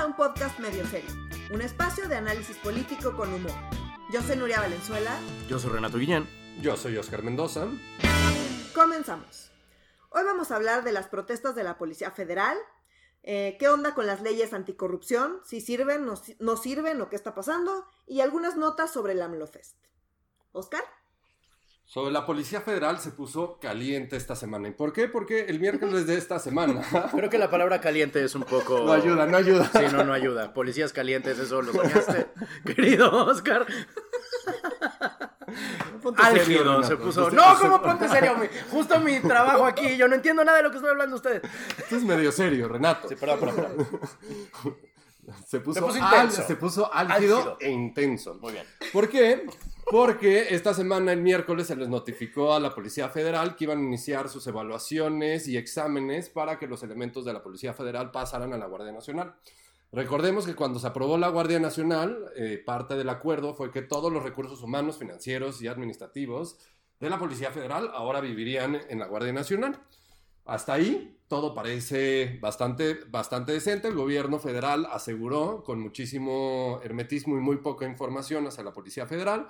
a un podcast medio serio, un espacio de análisis político con humor. Yo soy Nuria Valenzuela. Yo soy Renato Guillén. Yo soy Oscar Mendoza. Comenzamos. Hoy vamos a hablar de las protestas de la Policía Federal. eh, ¿Qué onda con las leyes anticorrupción? Si sirven, no, no sirven o qué está pasando. Y algunas notas sobre el AMLOFest. ¿Oscar? Sobre la Policía Federal se puso caliente esta semana. ¿Y por qué? Porque el miércoles de esta semana. Creo que la palabra caliente es un poco... No ayuda, no ayuda. Sí, no, no ayuda. Policías calientes, eso lo soñaste, querido Oscar. Ponte serio, Álgido se puso. No, ¿cómo ponte serio? Mi- Justo mi trabajo aquí, yo no entiendo nada de lo que están hablando ustedes. Esto es medio serio, Renato. Sí, perdón, perdón. Se puso, Se puso al- se puso álgido, Álgido. e intenso. Muy bien. ¿Por qué? Porque esta semana, el miércoles, se les notificó a la Policía Federal que iban a iniciar sus evaluaciones y exámenes para que los elementos de la Policía Federal pasaran a la Guardia Nacional. Recordemos que cuando se aprobó la Guardia Nacional, eh, parte del acuerdo fue que todos los recursos humanos, financieros y administrativos de la Policía Federal ahora vivirían en la Guardia Nacional. Hasta ahí todo parece bastante, bastante decente. El gobierno federal aseguró con muchísimo hermetismo y muy poca información hacia la Policía Federal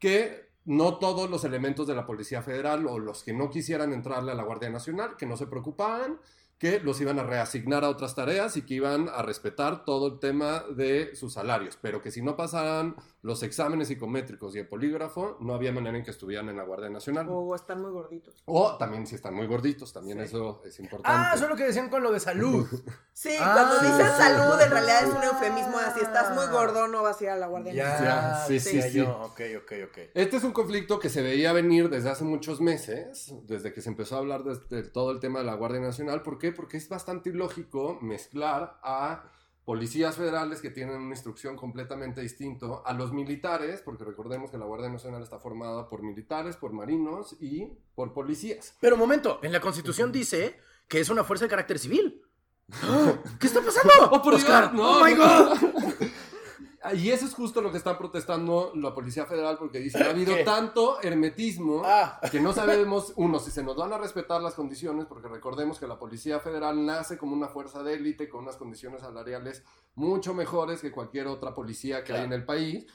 que no todos los elementos de la Policía Federal o los que no quisieran entrarle a la Guardia Nacional, que no se preocupaban, que los iban a reasignar a otras tareas y que iban a respetar todo el tema de sus salarios, pero que si no pasaran los exámenes psicométricos y el polígrafo, no había manera en que estuvieran en la Guardia Nacional. O están muy gorditos. O también si están muy gorditos, también Sí. eso es importante. Ah, eso es lo que decían con lo de salud. Sí, Ah. cuando dices salud, en realidad es un eufemismo. Si estás muy gordo, no vas a ir a la Guardia Nacional. Ya, sí, sí, sí. yo. Ok, ok, ok. Este es un conflicto que se veía venir desde hace muchos meses, desde que se empezó a hablar de, de todo el tema de la Guardia Nacional. ¿Por qué? Porque es bastante ilógico mezclar a policías federales que tienen una instrucción completamente distinto a los militares, porque recordemos que la Guardia Nacional está formada por militares, por marinos y por policías. Pero momento, en la Constitución dice que es una fuerza de carácter civil. ¿Qué está pasando? ¡Oh, por Oscar, Dios! ¡No! ¡Oh, my. God! Y eso es justo lo que está protestando la Policía Federal porque dice, ha habido ¿Qué? tanto hermetismo Ah. que no sabemos, uno, si se nos van a respetar las condiciones, porque recordemos que la Policía Federal nace como una fuerza de élite con unas condiciones salariales mucho mejores que cualquier otra policía que hay en el país,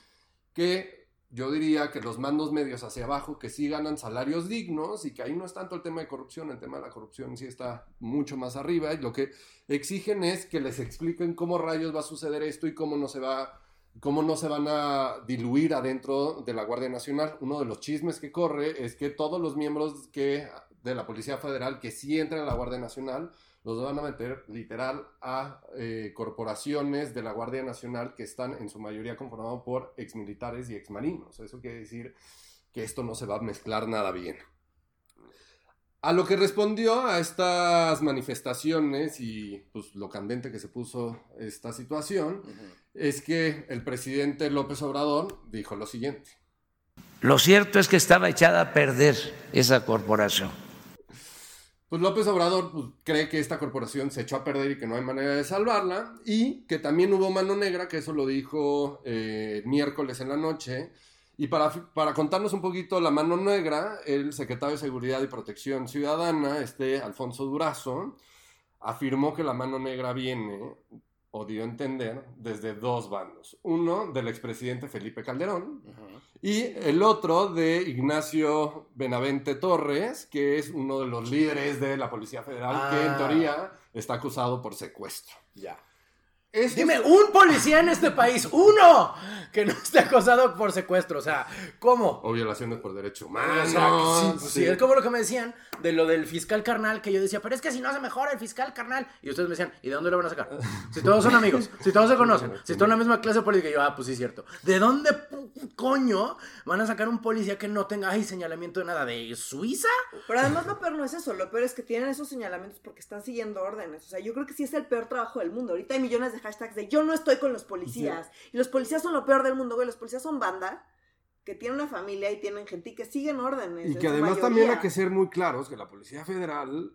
que yo diría que los mandos medios hacia abajo que sí ganan salarios dignos y que ahí no es tanto el tema de corrupción, el tema de la corrupción sí está mucho más arriba y lo que exigen es que les expliquen cómo rayos va a suceder esto y cómo no se va cómo no se van a diluir adentro de la Guardia Nacional. Uno de los chismes que corre es que todos los miembros que, de la Policía Federal que sí entran a la Guardia Nacional los van a meter literal a eh, corporaciones de la Guardia Nacional que están en su mayoría conformados por exmilitares y exmarinos. Eso quiere decir que esto no se va a mezclar nada bien. A lo que respondió a estas manifestaciones y pues lo candente que se puso esta situación, es que el presidente López Obrador dijo lo siguiente. Lo cierto es que estaba echada a perder esa corporación. Pues López Obrador pues, cree que esta corporación se echó a perder y que no hay manera de salvarla y que también hubo mano negra, que eso lo dijo eh, miércoles en la noche. Y para, para contarnos un poquito la mano negra, el secretario de Seguridad y Protección Ciudadana, este Alfonso Durazo, afirmó que la mano negra viene, o dio a entender, desde dos bandos. Uno del expresidente Felipe Calderón, y el otro de Ignacio Benavente Torres, que es uno de los líderes de la Policía Federal, que en Ah. teoría está acusado por secuestro. Ya. Esto Dime, es- un policía en este país, uno, que no esté acosado por secuestro. O sea, ¿cómo? O violaciones por derecho O humano. sea, que sí, pues sí, sí. es como lo que me decían de lo del fiscal carnal, que yo decía, pero es que si no se mejora el fiscal carnal. Y ustedes me decían, ¿y de dónde lo van a sacar? Si todos son amigos, si todos se conocen, si están en la misma clase política. Y yo, ah, pues sí, es cierto. ¿De dónde coño van a sacar un policía que no tenga ay, señalamiento de nada? ¿De Suiza? Pero además lo peor no es eso, lo peor es que tienen esos señalamientos porque están siguiendo órdenes. O sea, yo creo que sí es el peor trabajo del mundo. Ahorita hay millones de hashtags de yo no estoy con los policías. Y los policías son lo peor del mundo, güey. Los policías son banda que tienen una familia y tienen gente y que siguen órdenes. Y que además también hay que ser muy claros que la Policía Federal,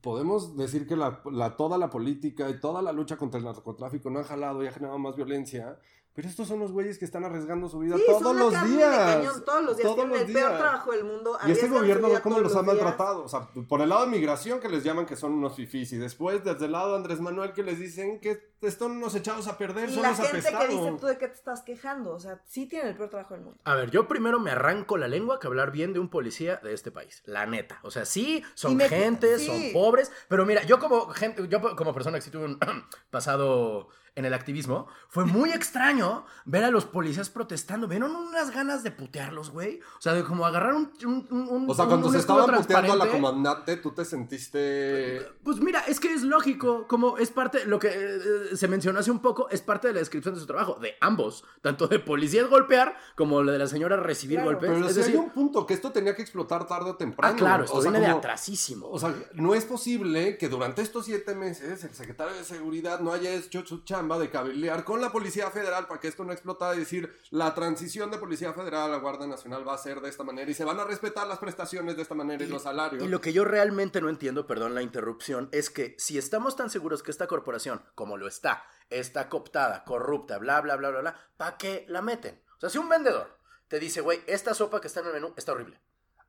podemos decir que la, la- toda la política y toda la lucha contra el narcotráfico no ha jalado y ha generado más violencia, Pero estos son los güeyes que están arriesgando su vida Sí, son todos los días. cañón, todos los días. Todos el peor trabajo del mundo. Y este gobierno, ¿cómo los ha maltratado? O sea, por el lado de migración, que les llaman que son unos fifís. Y después, desde el lado de Andrés Manuel, que les dicen que están unos echados a perder, Y son la los gente que dice, ¿tú de qué te estás quejando? O sea, sí tienen el peor trabajo del mundo. A ver, yo primero me arranco la lengua que hablar bien de un policía de este país. La neta. O sea, sí, son me- gentes, sí. son pobres. Pero mira, yo como gente, yo como persona que sí tuve un pasado en el activismo, fue muy extraño ver a los policías protestando. ¿Vieron unas ganas de putearlos, güey? O sea, de como agarrar un. un- un- O sea, cuando un se estaban puteando a la comandante, tú te sentiste... Pues mira, es que es lógico, como es parte, lo que eh, se mencionó hace un poco, es parte de la descripción de su trabajo, de ambos, tanto de policías golpear como la de la señora recibir Claro, golpes. Pero es decir, hay un punto, que esto tenía que explotar tarde o temprano. ah, claro, esto O sea, viene de atrasísimo. O sea, no es posible que durante estos siete meses el secretario de Seguridad no haya hecho su chamba de cabildear con la Policía Federal para que esto no explotara y decir la transición de Policía Federal a la Guardia Nacional va a ser de esta manera y se van a respetar las prestaciones de esta manera y, los salarios. Y lo que yo realmente no entiendo, perdón la interrupción, es que si estamos tan seguros que esta corporación, como lo está, está cooptada, corrupta, bla, bla, bla, bla, bla, ¿para qué la meten? O sea, si un vendedor te dice, güey, esta sopa que está en el menú está horrible.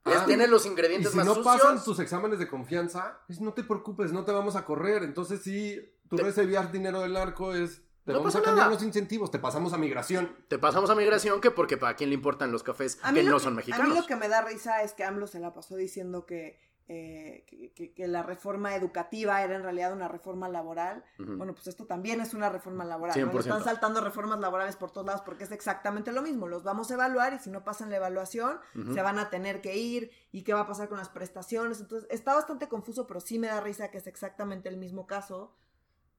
Es- Ah, tiene los Y ingredientes si más no sucios. pasan tus exámenes de confianza, pues no te preocupes, no te vamos a correr. Entonces, si tú Te- recibías dinero del narco, es. Te No vamos pasa a cambiar nada. los incentivos, te pasamos a migración. Te pasamos a migración, que porque para quién le importan los cafés A que lo no que- son A mexicanos. mí lo que me da risa es que AMLO se la pasó diciendo que, eh, que, que- que la reforma educativa era en realidad una reforma laboral. Bueno, pues esto también es una reforma laboral. ¿no? Le 100%. están saltando reformas laborales por todos lados porque es exactamente lo mismo. Los vamos a evaluar y si no pasan la evaluación, se van a tener que ir. ¿Y qué va a pasar con las prestaciones? Entonces, está bastante confuso, pero sí me da risa que es exactamente el mismo caso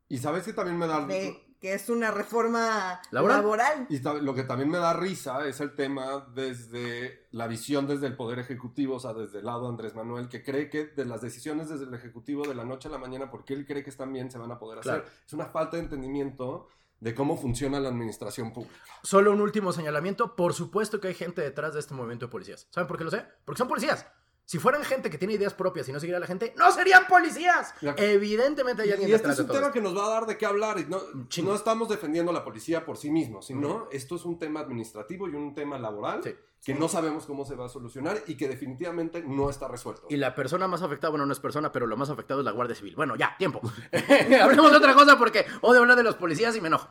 Y sabes que también me da. de que es una reforma ¿Laboral? laboral. Y lo que también me da risa es el tema desde la visión desde el Poder Ejecutivo, o sea, desde el lado de Andrés Manuel, que cree que de las decisiones desde el Ejecutivo de la noche a la mañana, porque él cree que están bien, se van a poder hacer. Es una falta de entendimiento de cómo funciona la administración pública. Solo un último señalamiento. Por supuesto que hay gente detrás de este movimiento de policías. ¿Saben por qué lo sé? Porque son policías. Si fueran gente que tiene ideas propias y no seguiría a la gente, ¡no serían policías! Evidentemente hay alguien Y este es un tema esto. que nos va a dar de qué hablar. Y no, estamos defendiendo a la policía por sí mismo, sino esto es un tema administrativo y un tema laboral Sí. Que no sabemos cómo se va a solucionar y que definitivamente no está resuelto. Y la persona más afectada, bueno, no es persona, pero lo más afectado es la Guardia Civil. Bueno, ya, tiempo. Hablemos de otra cosa porque odio hablar de los policías y me enojo.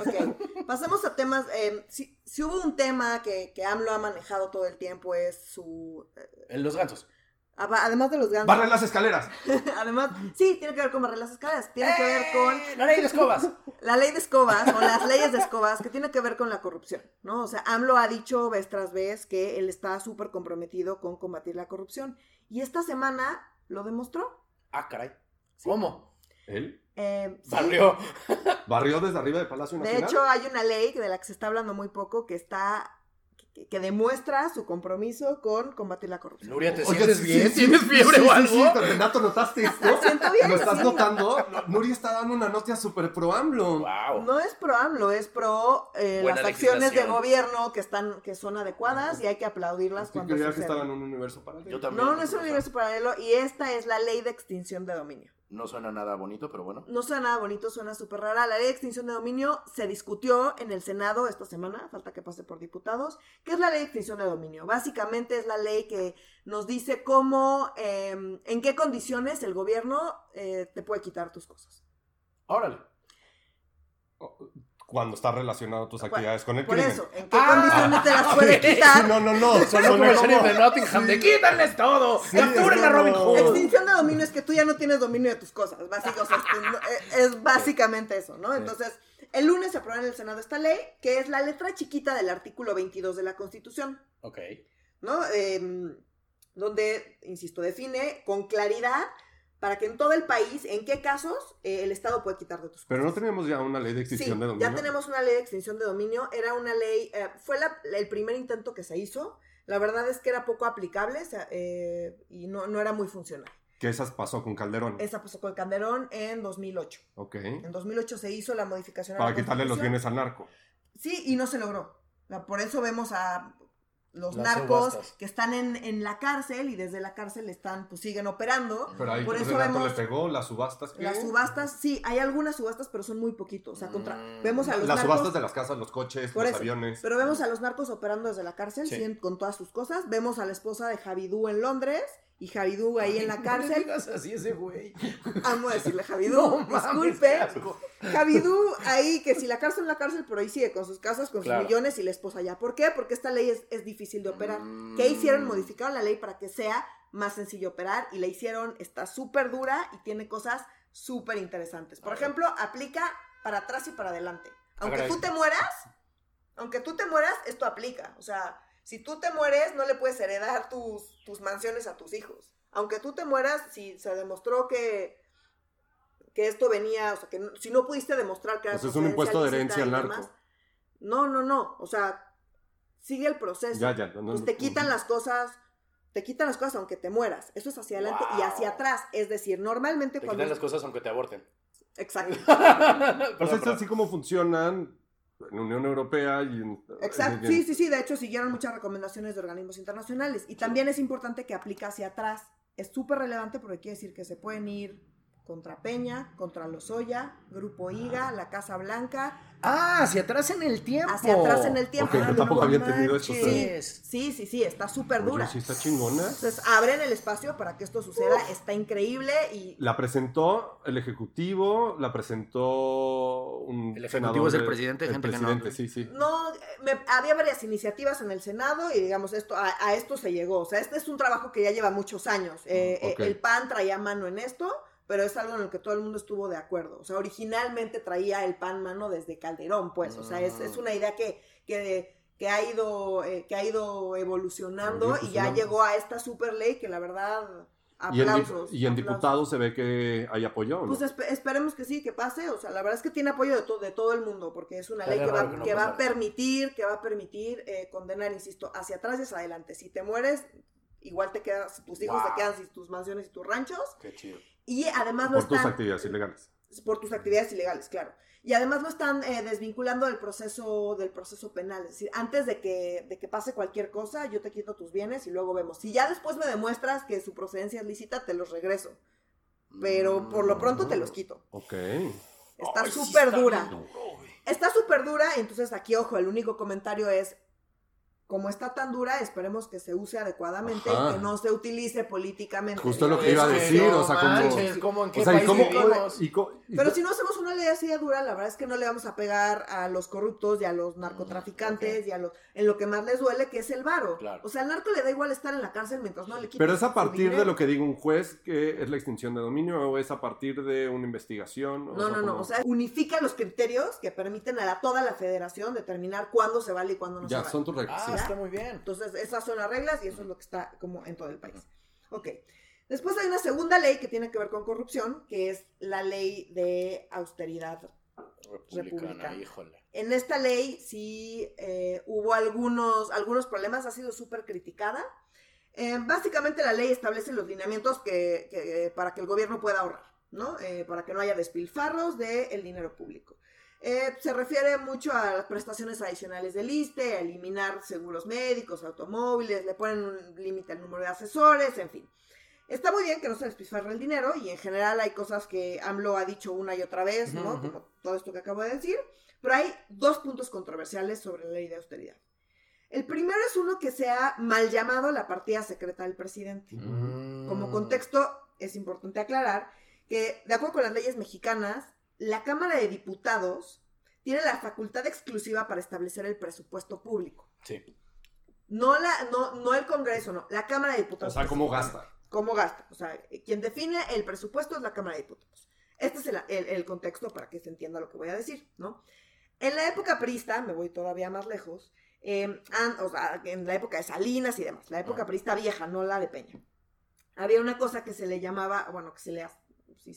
Ok, pasemos a temas. eh, si, si hubo un tema que, que AMLO ha manejado todo el tiempo es su. eh, En los gansos. Aba- además de los gansos. Barren las escaleras. además, sí, tiene que ver con barrer las escaleras. Tiene que ver con ¡Eh! La ley de escobas. la ley de escobas o las leyes de escobas que tiene que ver con la corrupción, ¿no? O sea, AMLO ha dicho vez tras vez que él está súper comprometido con combatir la corrupción. Y esta semana lo demostró. Ah, caray. ¿Cómo? Él Eh, sí. Barrio. barrió desde arriba de Palacio De Nacional. hecho, hay una ley de la que se está hablando muy poco que está que, que demuestra su compromiso con combatir la corrupción. Nuria, ¿te Oye, sientes sí, bien? sí, ¿Tienes sí, fiebre sí, o sí, algo? Sí, Renato, ¿notaste esto? Bien, ¿Lo estás sí. notando? No, Nuria está dando una nota súper pro AMLO. Wow. No es pro AMLO, es pro eh, las acciones de gobierno que están que son adecuadas y hay que aplaudirlas Yo cuando creía que suceden. estaba en un universo paralelo. Yo también. No, no es un universo paralelo y esta es la ley de extinción de dominio. No suena nada bonito, pero bueno. No suena nada bonito, suena súper rara. La ley de extinción de dominio se discutió en el Senado esta semana, falta que pase por diputados. ¿Qué es la ley de extinción de dominio? Básicamente es la ley que nos dice cómo, eh, en qué condiciones el gobierno eh, te puede quitar tus cosas. Órale. Cuando está relacionado tus actividades con el Por crimen. eso, ¿en qué Ah, condiciones te las puede ok. quitar? No, no, no. Sonó sonó como el sheriff como- de Nottingham de quítanles todo. Sí, Capturen a Robin Hood. Extinción de dominio es que tú ya no tienes dominio de tus cosas, básicamente, o sea, es, es básicamente eso, ¿no? Entonces, el lunes se aprobó en el Senado esta ley, que es la letra chiquita del artículo 22 de la Constitución, Ok. ¿no? Em, donde, insisto, define con claridad para que en todo el país, en qué casos eh, el Estado puede quitar de tus cosas. Pero no teníamos ya una ley de Sí, extinción de dominio. ya tenemos una ley de extinción de dominio. Era una ley, eh, fue la- el primer intento que se hizo. La verdad es que era poco aplicable eh, y no, no era muy funcional. Que esas pasó con Calderón. Esa pasó con Calderón en 2008. Ok. En 2008 se hizo la modificación a Para la quitarle los bienes al narco. Sí, y no se logró. Por eso vemos a los Las narcos subastas. que están en, en la cárcel y desde la cárcel están, pues siguen operando. Pero ahí Por eso vemos le pegó las subastas. ¿qué? las subastas, sí, hay algunas subastas, pero son muy poquitos. O sea, contra, Mm. vemos a los Las narcos. subastas de las casas, los coches, Por los eso. aviones. Pero vemos a los narcos operando desde la cárcel, Sí. con todas sus cosas. Vemos a la esposa de Javidú en Londres y Javidú ahí en la No cárcel. digas así a ese güey. Amo decirle Javidú, No disculpe. Javidú ahí, que si la cárcel en la cárcel, pero ahí sigue con sus casas, con Claro. sus millones y la esposa allá. ¿Por qué? Porque esta ley es, es difícil de operar. Mm. ¿Qué hicieron? Modificaron la ley para que sea más sencillo operar y la hicieron, está súper dura y tiene cosas súper interesantes. Por A ejemplo, aplica para atrás y para adelante. Aunque tú te mueras, aunque tú te mueras, esto aplica. O sea, si tú te mueres, no le puedes heredar tus, tus mansiones a tus hijos. Aunque tú te mueras, si se demostró que, que esto venía, o sea, que no- si no pudiste demostrar que era O sea, es un impuesto de herencia al narco. No, no, no. O sea, sigue el proceso. Ya, ya. no, no, Pues te no. quitan las cosas, te quitan las cosas aunque te mueras. Eso es hacia adelante y hacia atrás. Es decir, normalmente Te cuando... quitan las cosas aunque te aborten. Exacto. Pues Perdón, es perdón. así como funcionan en Unión Europea y en... Exacto, sí, sí, sí, de hecho siguieron muchas recomendaciones de organismos internacionales. Y también es importante que aplique hacia atrás. Es súper relevante porque quiere decir que se pueden ir contra Peña, contra Lozoya, Grupo IGA, la Casa Blanca, Ah, hacia atrás en el tiempo. hacia atrás en el tiempo. Ok, yo tampoco había entendido manches. Sí, sí, sí, está súper Oye, dura. sí está chingona. Entonces abren el espacio para que esto suceda, está increíble y La presentó el Ejecutivo, la presentó un El Ejecutivo senador es el de- presidente, el gente que no- presidente, sí, sí. No, me- había varias iniciativas en el Senado y digamos, esto, a, a esto se llegó. O sea, este es un trabajo que ya lleva muchos años. Eh, Mm, eh, el PAN traía mano en esto, pero es algo en lo que todo el mundo estuvo de acuerdo. O sea, originalmente traía el PAN mano desde Calderón, pues. O sea, es, es una idea que, que, que ha ido, eh, que ha ido evolucionando y ya una- llegó a esta super ley que la verdad, Y en, aplausos. y en aplausos. diputados se ve que hay apoyo, ¿o ¿no? Pues espe- esperemos que sí, que pase. O sea, la verdad es que tiene apoyo de, to- de todo el mundo, porque es una ley que va, que no que va a permitir, que va a permitir eh, condenar, insisto, hacia atrás y hacia adelante. Si te mueres, igual te quedas, tus hijos Wow. te quedan sin tus mansiones y tus ranchos. Qué chido. Y además no por tus están actividades ilegales. por tus actividades ilegales, claro. Y además lo están eh, desvinculando del proceso, del proceso penal. Es decir, antes de que, de que pase cualquier cosa, yo te quito tus bienes y luego vemos. Si ya después me demuestras que su procedencia es lícita, te los regreso. Pero por lo pronto te los quito. Ok. Está sí súper dura. Está súper dura, entonces aquí, ojo, el único comentario es, como está tan dura, esperemos que se use adecuadamente Ajá. y que no se utilice políticamente. Justo lo que iba a decir, no o sea, como... manches, ¿cómo en qué o Pero si no hacemos una ley así de dura, la verdad es que no le vamos a pegar a los corruptos y a los narcotraficantes y a los en lo que más les duele, que es el varo. Claro. O sea, al narco le da igual estar en la cárcel mientras no le quiten Pero es a partir de lo que diga un juez que es la extinción de dominio o es a partir de una investigación. No, no, no. como- O sea, unifica los criterios que permiten a la- toda la federación determinar cuándo se vale y cuándo no se ya, vale. son tus reglas. Ah, está muy bien. Entonces, esas son las reglas y eso es lo que está como en todo el país. Ok. Después hay una segunda ley que tiene que ver con corrupción, que es la ley de austeridad. Republicana, Republicana. híjole. En esta ley sí eh, hubo algunos, algunos problemas, ha sido súper criticada. Eh, básicamente la ley establece los lineamientos que, que- para que el gobierno pueda ahorrar, ¿no? Eh, para que no haya despilfarros del dinero público. Eh, se refiere mucho a las prestaciones adicionales del ISTE, a eliminar seguros médicos, automóviles, le ponen un límite al número de asesores, en fin. Está muy bien que no se despilfarre el dinero y en general hay cosas que AMLO ha dicho una y otra vez, ¿no? Ujú, ujú. Como todo esto que acabo de decir. Pero hay dos puntos controversiales sobre la ley de austeridad. El primero es uno que se ha mal llamado la partida secreta del presidente. Mm. Como contexto, es importante aclarar que, de acuerdo con las leyes mexicanas, la Cámara de Diputados tiene la facultad exclusiva para establecer el presupuesto público. Sí. No, la, no, no el Congreso, no, la Cámara de O Diputados. sea, ¿cómo gasta? cómo gasta. O sea, quien define el presupuesto es la Cámara de Diputados. Este es el, el- el contexto para que se entienda lo que voy a decir, ¿no? En la época prista, me voy todavía más lejos, eh, an- o sea, en la época de Salinas y demás, la época Ah. prista vieja, no la de Peña, había una cosa que se le llamaba, bueno, que se le,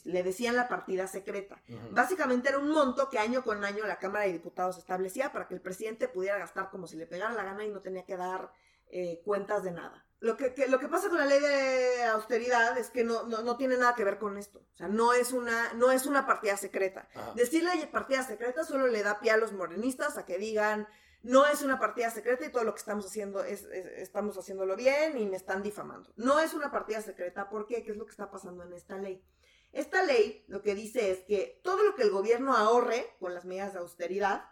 le decían la partida secreta. Ujú. Básicamente era un monto que año con año la Cámara de Diputados establecía para que el presidente pudiera gastar como si le pegara la gana y no tenía que dar eh, cuentas de nada. Lo que, que- lo que pasa con la ley de austeridad es que no, no, no tiene nada que ver con esto. O sea, no es una, no es una partida secreta. Decirle partida secreta solo le da pie a los morenistas a que digan, no es una partida secreta y todo lo que estamos haciendo es, es- estamos haciéndolo bien y me están difamando. No es una partida secreta, ¿por qué? ¿Qué es lo que está pasando en esta ley? Esta ley lo que dice es que todo lo que el gobierno ahorre con las medidas de austeridad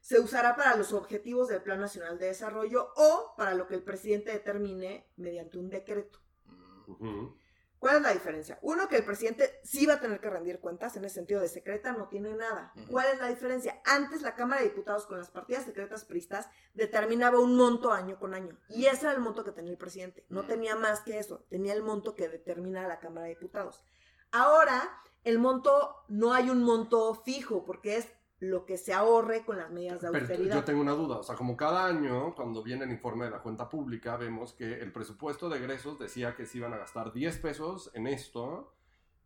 se usará para los objetivos del Plan Nacional de Desarrollo o para lo que el presidente determine mediante un decreto. ¿Cuál es la diferencia? Uno, que el presidente sí va a tener que rendir cuentas, en el sentido de secreta no tiene nada. ¿Cuál es la diferencia? Antes la Cámara de Diputados con las partidas secretas pristas determinaba un monto año con año. Y ese era el monto que tenía el presidente. No tenía más que eso. Tenía el monto que determina la Cámara de Diputados. Ahora, el monto, no hay un monto fijo, porque es lo que se ahorre con las medidas de Pero austeridad. yo tengo una duda, o sea, como cada año, cuando viene el informe de la cuenta pública, vemos que el presupuesto de egresos decía que se iban a gastar 10 pesos en esto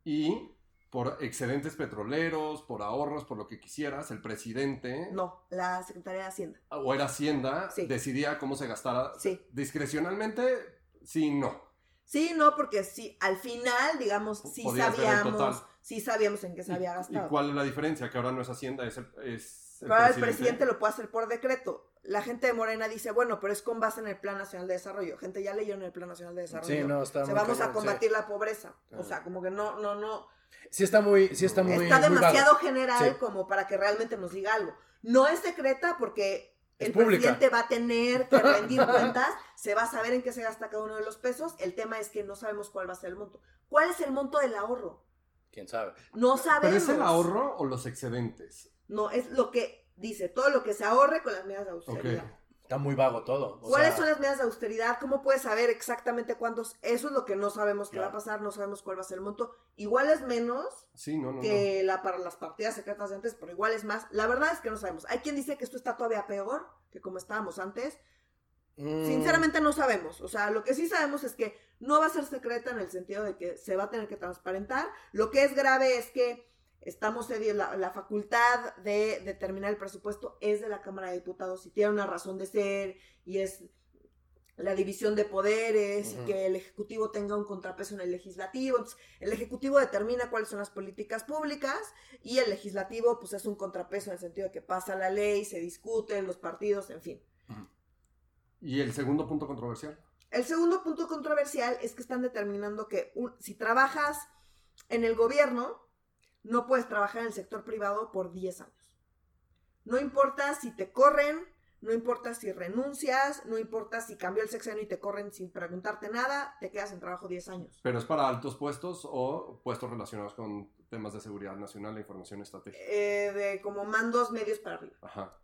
y por excedentes petroleros, por ahorros, por lo que quisieras, el presidente No, la Secretaría de Hacienda. o era Hacienda Sí. decidía cómo se gastara Sí. discrecionalmente, sí, no. Sí, no, porque sí, al final, digamos, sí Podías sabíamos, sí sabíamos en qué se había ¿Y gastado. cuál es la diferencia? Que ahora no es Hacienda, es el, es el Pero ahora el presidente lo puede hacer por decreto. La gente de Morena dice, bueno, pero es con base en el Plan Nacional de Desarrollo. Gente ya leyó en el Plan Nacional de Desarrollo. Sí, no, está Se muy vamos a sí. combatir la pobreza. Claro. O sea, como que no, no, no. Sí está muy, sí está muy Está muy demasiado general Sí. como para que realmente nos diga algo. No es secreta porque el pública. presidente va a tener que rendir cuentas, se va a saber en qué se gasta cada uno de los pesos. El tema es que no sabemos cuál va a ser el monto. ¿Cuál es el monto del ahorro? ¿Quién sabe? No sabemos. ¿Pero es el ahorro o los excedentes? No, es lo que dice, todo lo que se ahorre con las medidas de austeridad. Está muy vago todo. o ¿Cuáles sea, son las medidas de austeridad? ¿Cómo puedes saber exactamente cuántos? Eso es lo que no sabemos qué Claro. va a pasar, no sabemos cuál va a ser el monto. Igual es menos Sí, no, no, que la para las partidas secretas de antes, pero igual es más. La verdad es que no sabemos. Hay quien dice que esto está todavía peor que como estábamos antes. mm, Sinceramente no sabemos. O sea, lo que sí sabemos es que no va a ser secreta en el sentido de que se va a tener que transparentar. Lo que es grave es que estamos la, la facultad de determinar el presupuesto es de la Cámara de Diputados y tiene una razón de ser y es la división de poderes y que el Ejecutivo tenga un contrapeso en el Legislativo. Entonces, el Ejecutivo determina cuáles son las políticas públicas y el Legislativo pues es un contrapeso en el sentido de que pasa la ley, se discuten los partidos, en fin. ¿Y el segundo punto controversial? El segundo punto controversial es que están determinando que un- si trabajas en el gobierno, no puedes trabajar en el sector privado por 10 años. No importa si te corren, no importa si renuncias, no importa si cambió el sexenio y te corren sin preguntarte nada, te quedas en trabajo 10 años. ¿Pero es para altos puestos o puestos relacionados con temas de seguridad nacional e información estratégica? Eh, de como mandos medios para arriba. Ajá.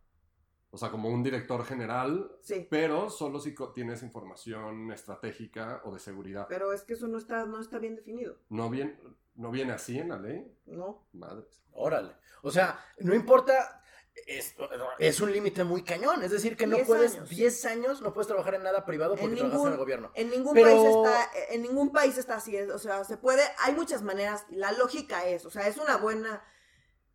O sea, como un director general, Sí, pero solo si co- tienes información estratégica o de seguridad. pero es que eso no está, no está bien definido, ¿No viene, ¿No viene así en la ley? ¿no? Madres. Órale. O sea, no importa. Es, es un límite muy cañón. Es decir, que no 10 puedes. años. 10 años no puedes trabajar en nada privado porque En trabajas ningún- en el gobierno. En ningún Pero- país está, en ningún país está así, o sea, se puede, hay muchas maneras, la lógica es, o sea, es una buena,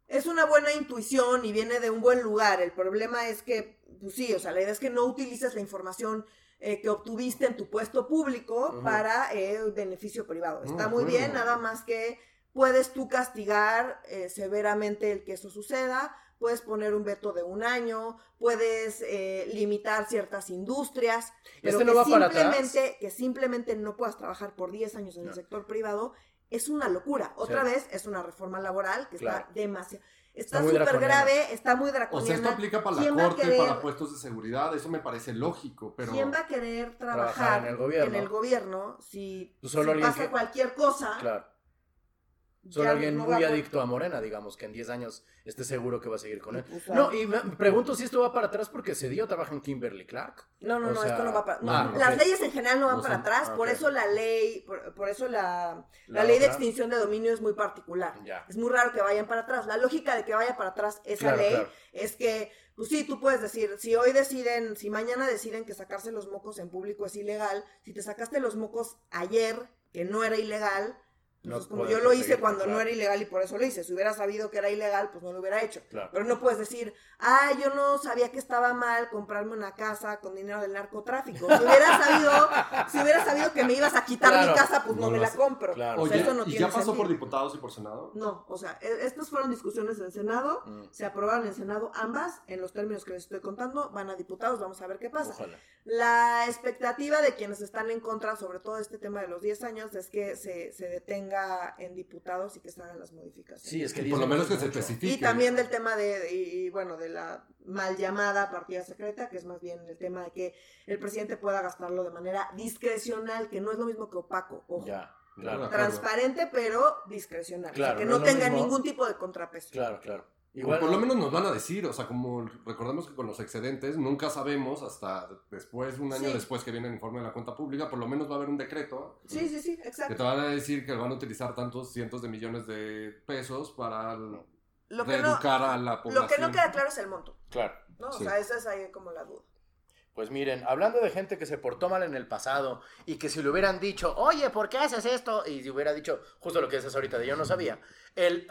es una buena intuición y viene de un buen lugar. El problema es que, pues sí, o sea, la idea es que no utilices la información eh, que obtuviste en tu puesto público para eh, beneficio privado. Mm, Está de muy bien, nada más que puedes tú castigar eh, severamente el que eso suceda, puedes poner un veto de un año, puedes eh, limitar ciertas industrias, pero Este no que, va para atrás. simplemente, que simplemente no puedas trabajar por 10 años en No. el sector privado es una locura. Otra Sí. vez es una reforma laboral que Claro. está demasiado... Está súper draconiana. grave, está muy O sea, draconiana. esto aplica para la ¿Quién va a corte, querer- para puestos de seguridad, eso me parece lógico, pero... ¿Quién va a querer Trabajar trabajar, en el gobierno? en el gobierno si, Pues solo si pasa que- cualquier cosa? Claro. Solo alguien no muy adicto a Morena, digamos, que en 10 años esté seguro que va a seguir con él. O sea, No, y me pregunto si esto va para atrás porque Cedillo trabaja en Kimberly Clark. No, no, O no, sea, esto no va para... no, ah, Las leyes en general no van No para son- atrás, ah, por eso la ley, por, por eso la, la La ley de extinción de dominio es muy particular. Ya. Es muy raro que vayan para atrás. La lógica de que vaya para atrás esa Claro, ley claro. es que, pues sí, tú puedes decir, si hoy deciden, si mañana deciden que sacarse los mocos en público es ilegal, si te sacaste los mocos ayer, que no era ilegal, No Entonces, como yo lo hice cuando no era ilegal y por eso lo hice. Si hubiera sabido que era ilegal, pues no lo hubiera hecho. Claro. Pero no puedes decir, ah, yo no sabía que estaba mal comprarme una casa con dinero del narcotráfico. Si hubiera sabido, si hubiera sabido que me ibas a quitar Claro. mi casa, pues no, No me la compro. Claro. O sea, Oye, eso no ¿y tiene ya pasó sentido. por diputados y por senado? No, o sea, e- estas fueron discusiones en Senado, Mm. se aprobaron en el Senado ambas, en los términos que les estoy contando, van a diputados, vamos a ver qué pasa. Ojalá. La expectativa de quienes están en contra, sobre todo este tema de los 10 años, es que se, se detenga en diputados y que se hagan las modificaciones. Sí, es que Por lo menos que se especifique. Y también del tema de, y, bueno, de la mal llamada partida secreta, que es más bien el tema de que el presidente pueda gastarlo de manera discrecional, que no es lo mismo que opaco, ojo. Ya, Claro. claro. Transparente, pero discrecional. o sea, Claro, que no tenga mismo. ningún tipo de contrapeso. Claro, claro. O Igual por no- lo menos nos van a decir, o sea, como recordemos que con los excedentes nunca sabemos hasta después, un año Sí. después que viene el informe de la cuenta pública, por lo menos va a haber un decreto Sí, sí, sí, que exacto. te van a decir que van a utilizar tantos cientos de millones de pesos para Lo que, no, a la población. lo que no queda claro es el monto, Claro. ¿no? Sí. O sea, esa es ahí como la duda. Pues miren, hablando de gente que se portó mal en el pasado y que si le hubieran dicho, oye, ¿por qué haces esto? Y si hubiera dicho justo lo que dices ahorita de yo no sabía. El,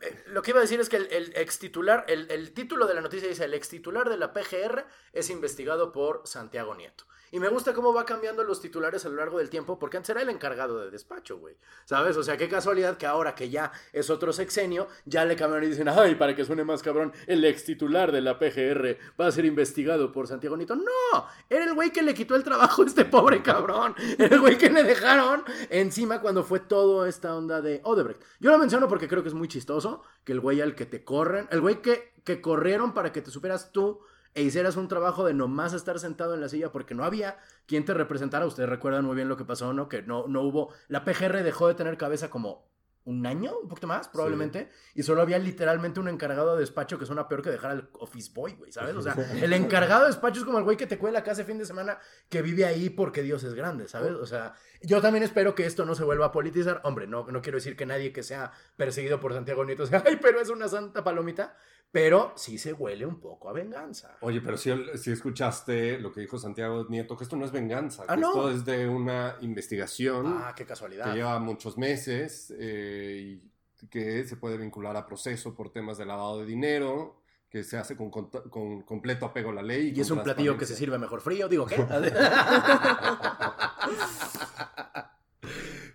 eh, lo que iba a decir es que el, el titular, el, el título de la noticia dice, el ex titular de la PGR es investigado por Santiago Nieto. Y me gusta cómo va cambiando los titulares a lo largo del tiempo, porque antes era el encargado de despacho, güey. ¿Sabes? O sea, qué casualidad que ahora que ya es otro sexenio, ya le cambiaron y dicen, ay, para que suene más cabrón, el ex titular de la PGR va a ser investigado por Santiago Nieto. No, era el güey que le quitó el trabajo a este pobre cabrón. Era el güey que le dejaron encima cuando fue toda esta onda de Odebrecht. Yo lo menciono porque creo que es muy chistoso que el güey al que te corren, el güey que, que corrieron para que te superas tú e hicieras un trabajo de nomás estar sentado en la silla porque no había quien te representara. Ustedes recuerdan muy bien lo que pasó, ¿no? Que no, no hubo. La PGR dejó de tener cabeza como un año, un poquito más, probablemente, y solo había literalmente un encargado de despacho que suena peor que dejar al office boy, güey, ¿sabes? O sea, el encargado de despacho es como el güey que te cuela casa fin de semana que vive ahí porque Dios es grande, ¿sabes? O sea, yo también espero que esto no se vuelva a politizar. Hombre, no, no quiero decir que nadie que sea perseguido por Santiago Nieto sea, ay, pero es una santa palomita, pero sí se huele un poco a venganza. Oye, pero si, si escuchaste lo que dijo Santiago Nieto, que esto no es venganza, Ah, que ¿no? esto es de una investigación Ah, qué casualidad. que lleva muchos meses eh, y que se puede vincular a proceso por temas de lavado de dinero, que se hace con, completo apego a la ley. Y es con un platillo que se sirve mejor frío, digo, ¿qué?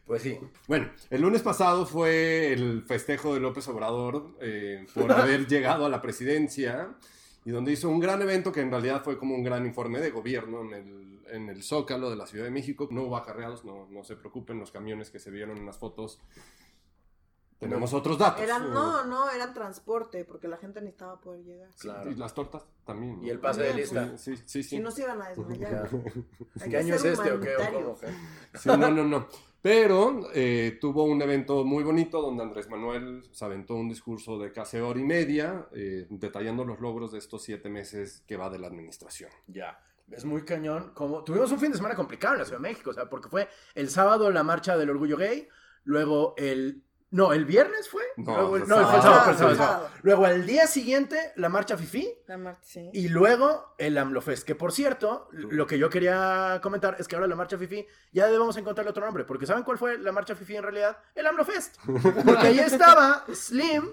pues sí. Bueno, el lunes pasado fue el festejo de López Obrador eh, por haber llegado a la presidencia y donde hizo un gran evento que en realidad fue como un gran informe de gobierno en el, en el Zócalo de la Ciudad de México. No hubo acarreados, no, no se preocupen, los camiones que se vieron en las fotos. Tenemos otros datos. Eran, no, no, eran transporte, porque la gente necesitaba poder llegar. Claro. Y las tortas también. ¿no? Y el pase de lista. Sí, sí, sí. sí. Si no se iban a desmayar. ¿Qué año es este o qué? ¿O humanitarios. cómo? qué? Sí, no, no, no. Pero eh, tuvo un evento muy bonito donde Andrés Manuel se aventó un discurso de casi hora y media eh, detallando los logros de estos siete meses que va de la administración. Ya. Es muy cañón. Como tuvimos un fin de semana complicado en la Ciudad de México, o sea, porque fue el sábado la marcha del orgullo gay, luego el no, el viernes fue. No, Luego el- no, fue el sábado. el sábado. Luego al día siguiente la marcha Fifi La Marta, sí. y luego el AMLOFest, que por cierto, lo que yo quería comentar es que ahora la marcha Fifi ya debemos encontrarle otro nombre, porque ¿saben cuál fue la marcha Fifi en realidad? El AMLOFest. Porque ahí estaba Slim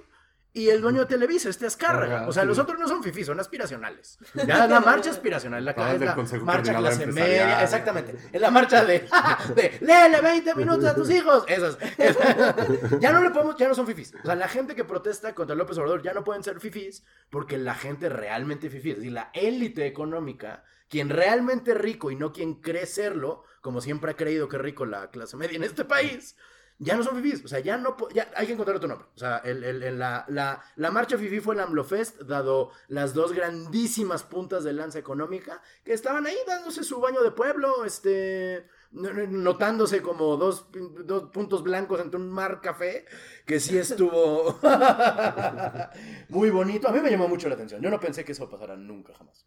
y el dueño de Televisa, este Azcárraga. Ajá, O sea, sí. los otros no son fifís, son aspiracionales. Ya la marcha aspiracional, la, Ah, es la marcha clase media, exactamente. Es la marcha de, de léele 20 minutos a tus hijos. Esas. esas. Ya no le podemos, ya no son fifís. O sea, la gente que protesta contra López Obrador ya no pueden ser fifís porque la gente realmente fifí, es decir, la élite económica, quien realmente es rico y no quien cree serlo, como siempre ha creído que es rico la clase media en este país, ya no son fifís, o sea, ya no hay que encontrar otro nombre. O sea, la, la- la marcha fifí fue el AMLOFest, dado las dos grandísimas puntas de lanza económica que estaban ahí dándose su baño de pueblo, este, no- no- notándose como dos, dos puntos blancos entre un mar café, que sí estuvo muy bonito. A mí me llamó mucho la atención. Yo no pensé que eso pasara nunca jamás.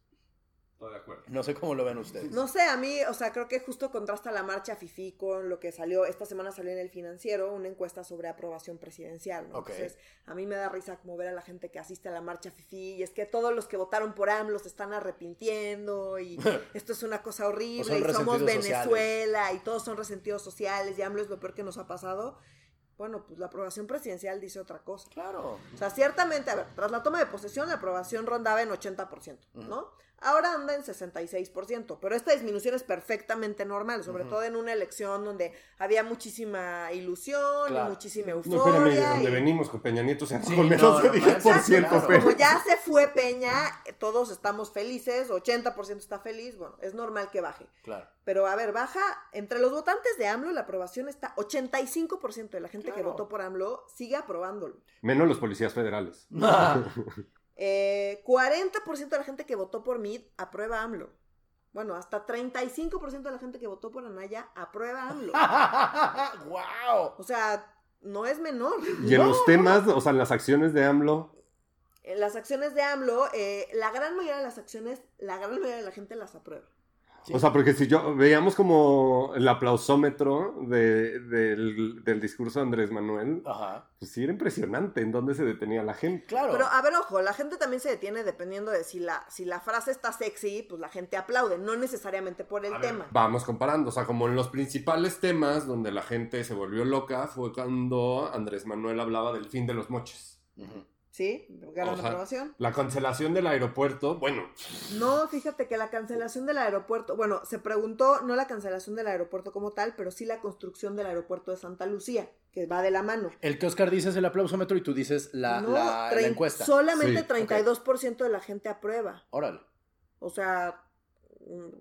Estoy de acuerdo. No sé cómo lo ven ustedes. No sé, a mí, o sea, creo que justo contrasta la marcha FIFI con lo que salió, esta semana salió en el financiero, una encuesta sobre aprobación presidencial, ¿no? Ok. Entonces, a mí me da risa como ver a la gente que asiste a la marcha FIFI y es que todos los que votaron por AMLO se están arrepintiendo y esto es una cosa horrible y somos Venezuela y todos son resentidos sociales y AMLO es lo peor que nos ha pasado. Bueno, pues la aprobación presidencial dice otra cosa. Claro. O sea, ciertamente, a ver, tras la toma de posesión, la aprobación rondaba en 80%, ¿no? Ahora anda en 66%, pero esta disminución es perfectamente normal, sobre todo en una elección donde había muchísima ilusión Claro. y muchísima No, euforia. espérame, de donde y- venimos con Peña Nieto se Sí, con menos no, de no, 10%, claro. pero... Como ya se fue Peña, todos estamos felices, 80% está feliz, bueno, es normal que baje. Claro. Pero a ver, baja, entre los votantes de AMLO la aprobación está 85% de la gente que votó por AMLO sigue aprobándolo. Menos los policías federales. Eh, 40% de la gente que votó por MID aprueba AMLO. Bueno, hasta 35% de la gente que votó por Anaya aprueba AMLO. ¡Wow! O sea, no es menor. Y en los temas, o sea, en las acciones de AMLO, En las acciones de AMLO, eh, la gran mayoría de las acciones, la gran mayoría de la gente las aprueba. O sea, porque si yo veíamos como el aplausómetro de- del, del discurso de Andrés Manuel, Ajá. pues sí era impresionante en dónde se detenía la gente. Claro. Pero a ver, ojo, la gente también se detiene dependiendo de si la, si la frase está sexy, pues la gente aplaude, no necesariamente por el A ver, tema. Vamos comparando, o sea, como en los principales temas donde la gente se volvió loca fue cuando Andrés Manuel hablaba del fin de los moches. ¿Sí? Gran O sea, aprobación. La cancelación del aeropuerto, bueno, No, fíjate que la cancelación del aeropuerto, bueno, se preguntó no la cancelación del aeropuerto como tal, pero sí la construcción del aeropuerto de Santa Lucía, que va de la mano. El que Oscar dice es el aplausómetro y tú dices la, No, la- la trein- encuesta. Solamente Sí, 32% de la gente aprueba. Órale. O sea,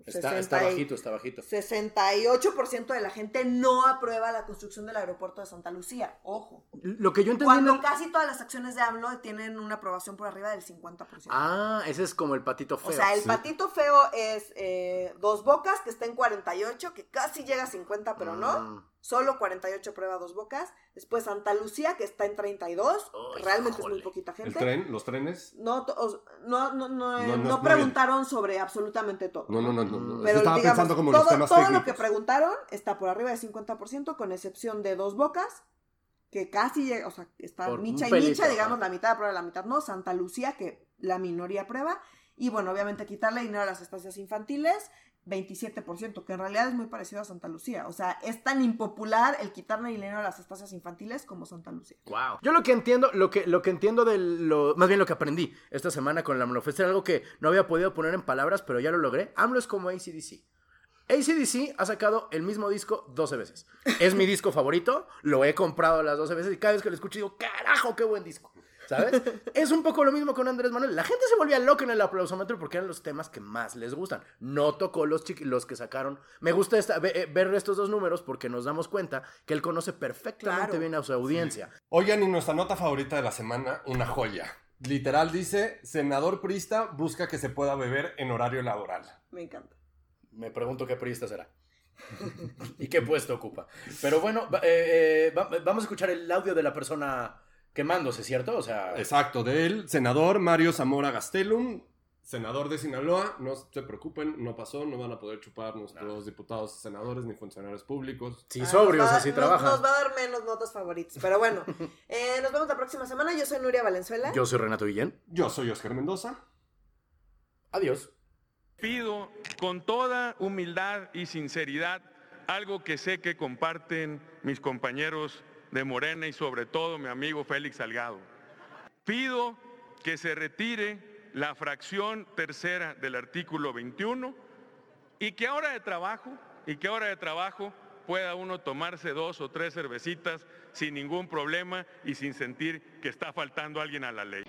Está, 60 está y- bajito, está bajito. 68% de la gente no aprueba la construcción del aeropuerto de Santa Lucía. Ojo. Lo que yo entendí. en Cuando casi todas las acciones de AMLO tienen una aprobación por arriba del 50%. Ah, ese es como el patito o feo. sea, el sí. patito feo es eh, Dos Bocas, que está en 48, que casi llega a 50, pero no. Solo 48 prueba Dos Bocas. Después Santa Lucía, que está en 32. Ay, Realmente es muy poquita el gente. tren, los trenes. No, to- os- no, no, no, eh, No, no no preguntaron sobre absolutamente todo. No, no, no, no. no. Pero Estaba digamos, pensando como todo, los temas todo técnicos. lo que preguntaron está por arriba del 50%, con excepción de dos bocas, que casi llega, o sea, está Por micha y pelito, micha, digamos, la mitad aprueba, la mitad no. Santa Lucía, que la minoría aprueba. Y bueno, obviamente quitarle dinero a las estancias infantiles, 27%, que en realidad es muy parecido a Santa Lucía. O sea, es tan impopular el quitarle dinero a las estancias infantiles como Santa Lucía. Wow. Yo lo que entiendo, lo que, lo que entiendo de lo, más bien lo que aprendí esta semana con la AMLOFest era algo que no había podido poner en palabras, pero ya lo logré. AMLO es como ACDC. ACDC ha sacado el mismo disco 12 veces. Es mi disco favorito, lo he comprado las 12 veces y cada vez que lo escucho digo, carajo, qué buen disco. ¿Sabes? es un poco lo mismo con Andrés Manuel. La gente se volvía loca en el aplausómetro porque eran los temas que más les gustan. No tocó los, chiqui- los que sacaron. Me gusta esta- ve- eh, ver estos dos números porque nos damos cuenta que él conoce perfectamente Claro. bien a su audiencia. Oigan, y nuestra nota favorita de la semana, una joya. Literal dice, senador prista busca que se pueda beber en horario laboral. Me encanta. Me pregunto qué periodista será. ¿Y qué puesto ocupa? Pero bueno, eh, eh, va- vamos a escuchar el audio de la persona quemándose, ¿cierto? O sea, Exacto, de él, senador Mario Zamora Gastelum, senador de Sinaloa, no se preocupen, no pasó, no van a poder chupar nuestros diputados, senadores ni funcionarios públicos. si Ah, sobrios va- así nos- trabajan. Nos va a dar menos notas favoritas. Pero bueno, eh, nos vemos la próxima semana. Yo soy Nuria Valenzuela. Yo soy Renato Guillén. Yo soy Oscar Mendoza. Adiós. Pido con toda humildad y sinceridad algo que sé que comparten mis compañeros de Morena y sobre todo mi amigo Félix Salgado. Pido que se retire la fracción tercera del artículo 21 y que ahora de trabajo y que ahora de trabajo pueda uno tomarse dos o tres cervecitas sin ningún problema y sin sentir que está faltando alguien a la ley.